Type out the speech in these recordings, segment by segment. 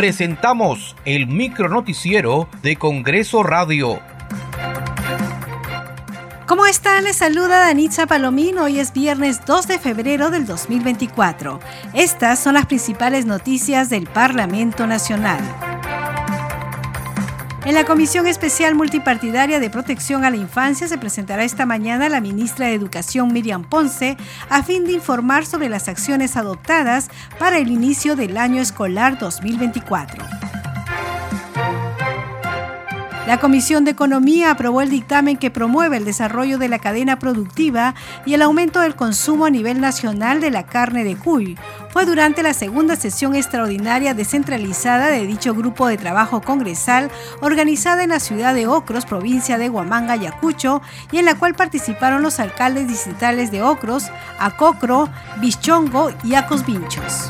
presentamos el micronoticiero de Congreso Radio. ¿Cómo están? Les saluda Danitza Palomín. Hoy es viernes 2 de febrero del 2024. Estas son las principales noticias del Parlamento Nacional. En la Comisión Especial Multipartidaria de Protección a la Infancia se presentará esta mañana la ministra de Educación Miriam Ponce a fin de informar sobre las acciones adoptadas para el inicio del año escolar 2024. La Comisión de Economía aprobó el dictamen que promueve el desarrollo de la cadena productiva y el aumento del consumo a nivel nacional de la carne de cuy. Fue durante la segunda sesión extraordinaria descentralizada de dicho grupo de trabajo congresal organizada en la ciudad de Ocros, provincia de Huamanga, Ayacucho, y en la cual participaron los alcaldes distritales de Ocros, Acocro, Bichongo y Acosvinchos.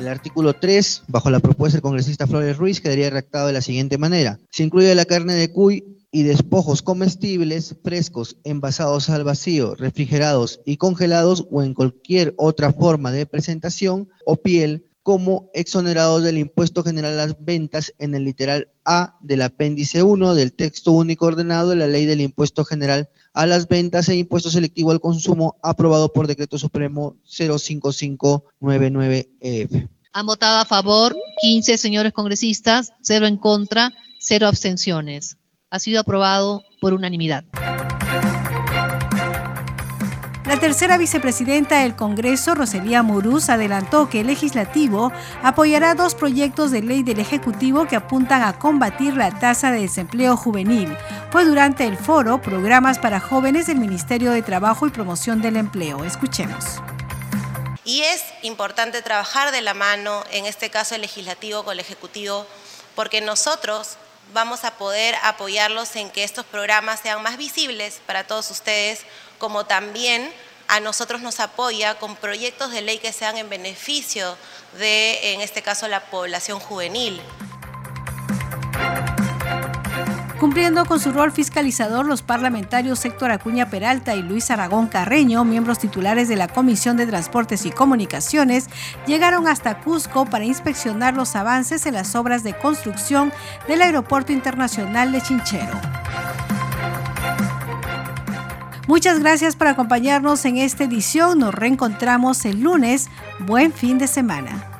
El artículo 3, bajo la propuesta del congresista Flores Ruiz, quedaría redactado de la siguiente manera. Se incluye la carne de cuy y despojos comestibles frescos, envasados al vacío, refrigerados y congelados o en cualquier otra forma de presentación o piel como exonerados del impuesto general a las ventas en el literal A del apéndice 1 del texto único ordenado de la ley del impuesto general a las ventas e impuesto selectivo al consumo aprobado por decreto supremo 05599EF. Han votado a favor 15 señores congresistas, 0 en contra, 0 abstenciones. Ha sido aprobado por unanimidad. La tercera vicepresidenta del Congreso, Roselía Muruz, adelantó que el legislativo apoyará dos proyectos de ley del Ejecutivo que apuntan a combatir la tasa de desempleo juvenil. Fue durante el foro Programas para Jóvenes del Ministerio de Trabajo y Promoción del Empleo. Escuchemos. Y es importante trabajar de la mano, en este caso el legislativo con el Ejecutivo, porque nosotros vamos a poder apoyarlos en que estos programas sean más visibles para todos ustedes, como también a nosotros nos apoya con proyectos de ley que sean en beneficio de, en este caso, la población juvenil. Cumpliendo con su rol fiscalizador, los parlamentarios Héctor Acuña Peralta y Luis Aragón Carreño, miembros titulares de la Comisión de Transportes y Comunicaciones, llegaron hasta Cusco para inspeccionar los avances en las obras de construcción del Aeropuerto Internacional de Chinchero. Muchas gracias por acompañarnos en esta edición. Nos reencontramos el lunes. Buen fin de semana.